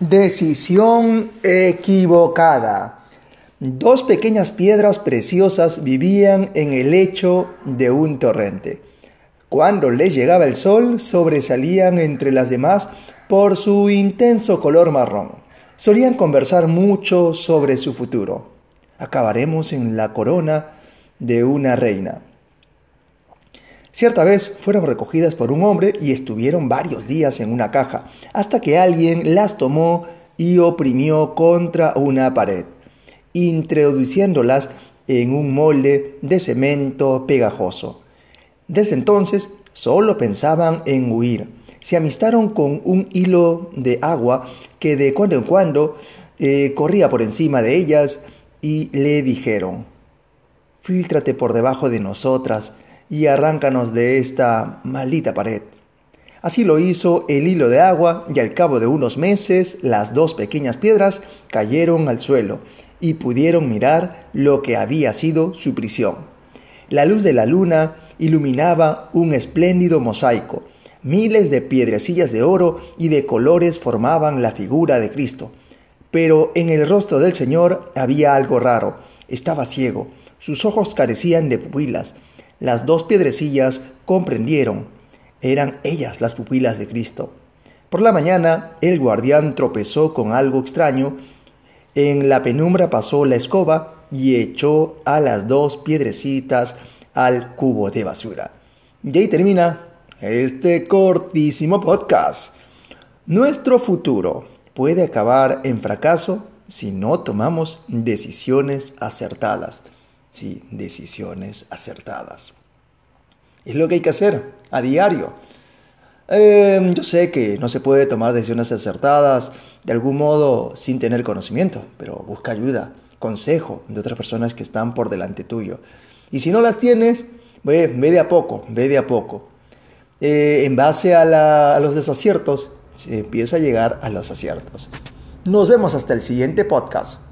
Decisión equivocada. Dos pequeñas piedras preciosas vivían en el lecho de un torrente. Cuando les llegaba el sol, sobresalían entre las demás por su intenso color marrón. Solían conversar mucho sobre su futuro. Acabaremos en la corona de una reina. Cierta vez fueron recogidas por un hombre y estuvieron varios días en una caja, hasta que alguien las tomó y oprimió contra una pared, introduciéndolas en un molde de cemento pegajoso. Desde entonces solo pensaban en huir. Se amistaron con un hilo de agua que de cuando en cuando eh, corría por encima de ellas y le dijeron, Fíltrate por debajo de nosotras y arráncanos de esta maldita pared. Así lo hizo el hilo de agua y al cabo de unos meses las dos pequeñas piedras cayeron al suelo y pudieron mirar lo que había sido su prisión. La luz de la luna iluminaba un espléndido mosaico. Miles de piedrecillas de oro y de colores formaban la figura de Cristo. Pero en el rostro del Señor había algo raro. Estaba ciego. Sus ojos carecían de pupilas las dos piedrecillas comprendieron, eran ellas las pupilas de Cristo. Por la mañana el guardián tropezó con algo extraño, en la penumbra pasó la escoba y echó a las dos piedrecitas al cubo de basura. Y ahí termina este cortísimo podcast. Nuestro futuro puede acabar en fracaso si no tomamos decisiones acertadas. Sí, decisiones acertadas. Es lo que hay que hacer a diario. Em, yo sé que no se puede tomar decisiones acertadas de algún modo sin tener conocimiento, pero busca ayuda, consejo de otras personas que están por delante tuyo. Y si no las tienes, ve, de a poco, ve de a poco. Eh, en base a, a los desaciertos, se empieza a llegar a los aciertos. Nos vemos hasta el siguiente podcast.